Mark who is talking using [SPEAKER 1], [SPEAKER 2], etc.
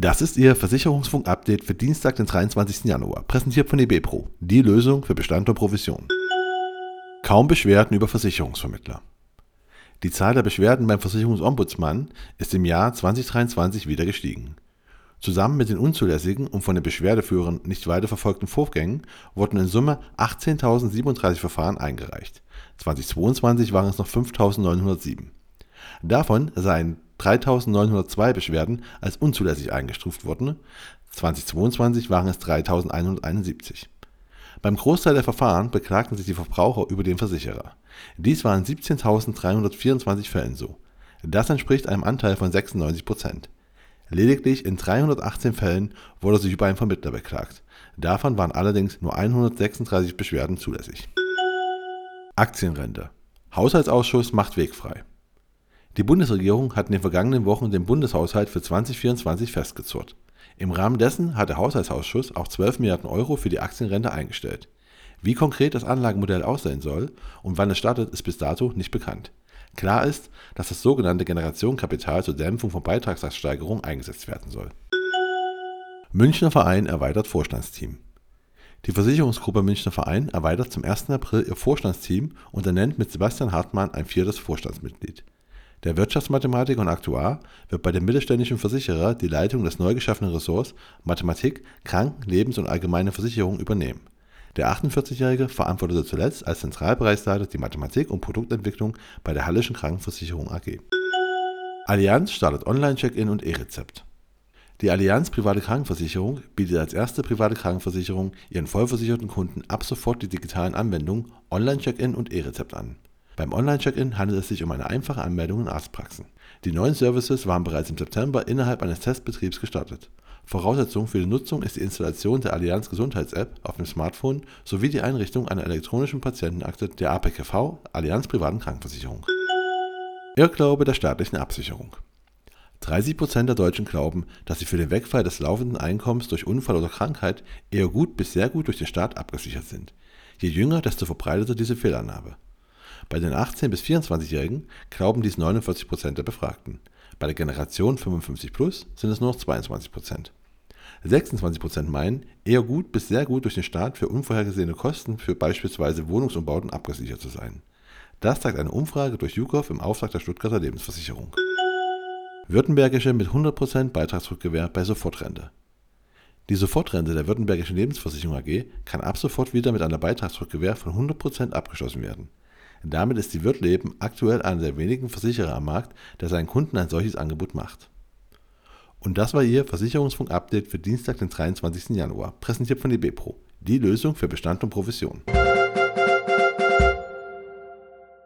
[SPEAKER 1] Das ist Ihr Versicherungsfunk-Update für Dienstag, den 23. Januar, präsentiert von DB Pro, die Lösung für Bestand und Provision. Kaum Beschwerden über Versicherungsvermittler. Die Zahl der Beschwerden beim Versicherungsombudsmann ist im Jahr 2023 wieder gestiegen. Zusammen mit den unzulässigen und von den Beschwerdeführern nicht weiter verfolgten Vorgängen wurden in Summe 18.037 Verfahren eingereicht. 2022 waren es noch 5.907. Davon seien 3.902 Beschwerden als unzulässig eingestuft worden, 2022 waren es 3.171. Beim Großteil der Verfahren beklagten sich die Verbraucher über den Versicherer. Dies waren 17.324 Fällen so. Das entspricht einem Anteil von 96 Prozent. Lediglich in 318 Fällen wurde sich über einen Vermittler beklagt. Davon waren allerdings nur 136 Beschwerden zulässig. Aktienrente. Haushaltsausschuss macht Weg frei. Die Bundesregierung hat in den vergangenen Wochen den Bundeshaushalt für 2024 festgezurrt. Im Rahmen dessen hat der Haushaltsausschuss auch 12 Milliarden Euro für die Aktienrente eingestellt. Wie konkret das Anlagemodell aussehen soll und wann es startet, ist bis dato nicht bekannt. Klar ist, dass das sogenannte Generationenkapital zur Dämpfung von Beitragssatzsteigerung eingesetzt werden soll. Münchner Verein erweitert Vorstandsteam. Die Versicherungsgruppe Münchner Verein erweitert zum 1. April ihr Vorstandsteam und ernennt mit Sebastian Hartmann ein viertes Vorstandsmitglied. Der Wirtschaftsmathematiker und Aktuar wird bei dem mittelständischen Versicherer die Leitung des neu geschaffenen Ressorts Mathematik, Kranken-, Lebens- und Allgemeine Versicherung übernehmen. Der 48-Jährige verantwortete zuletzt als Zentralbereichsleiter die Mathematik und Produktentwicklung bei der Hallischen Krankenversicherung AG. Allianz startet Online-Check-In und E-Rezept. Die Allianz Private Krankenversicherung bietet als erste private Krankenversicherung ihren vollversicherten Kunden ab sofort die digitalen Anwendungen Online-Check-In und E-Rezept an. Beim Online-Check-In handelt es sich um eine einfache Anmeldung in Arztpraxen. Die neuen Services waren bereits im September innerhalb eines Testbetriebs gestartet. Voraussetzung für die Nutzung ist die Installation der Allianz Gesundheits-App auf dem Smartphone sowie die Einrichtung einer elektronischen Patientenakte der APKV Allianz Privaten Krankenversicherung. Irrglaube der staatlichen Absicherung. 30% der Deutschen glauben, dass sie für den Wegfall des laufenden Einkommens durch Unfall oder Krankheit eher gut bis sehr gut durch den Staat abgesichert sind. Je jünger, desto verbreiteter diese Fehlannahme. Bei den 18- bis 24-Jährigen glauben dies 49 Prozent der Befragten. Bei der Generation 55 plus sind es nur noch 22 Prozent. 26 Prozent meinen, eher gut bis sehr gut durch den Staat für unvorhergesehene Kosten für beispielsweise Wohnungsumbauten abgesichert zu sein. Das zeigt eine Umfrage durch YouGov im Auftrag der Stuttgarter Lebensversicherung. Württembergische mit 100% Beitragsrückgewähr bei Sofortrente. Die Sofortrente der Württembergischen Lebensversicherung AG kann ab sofort wieder mit einer Beitragsrückgewähr von 100% abgeschlossen werden. Damit ist die Wirtleben aktuell einer der wenigen Versicherer am Markt, der seinen Kunden ein solches Angebot macht. Und das war Ihr Versicherungsfunk-Update für Dienstag, den 23. Januar, präsentiert von DB Pro, die Lösung für Bestand und Provision.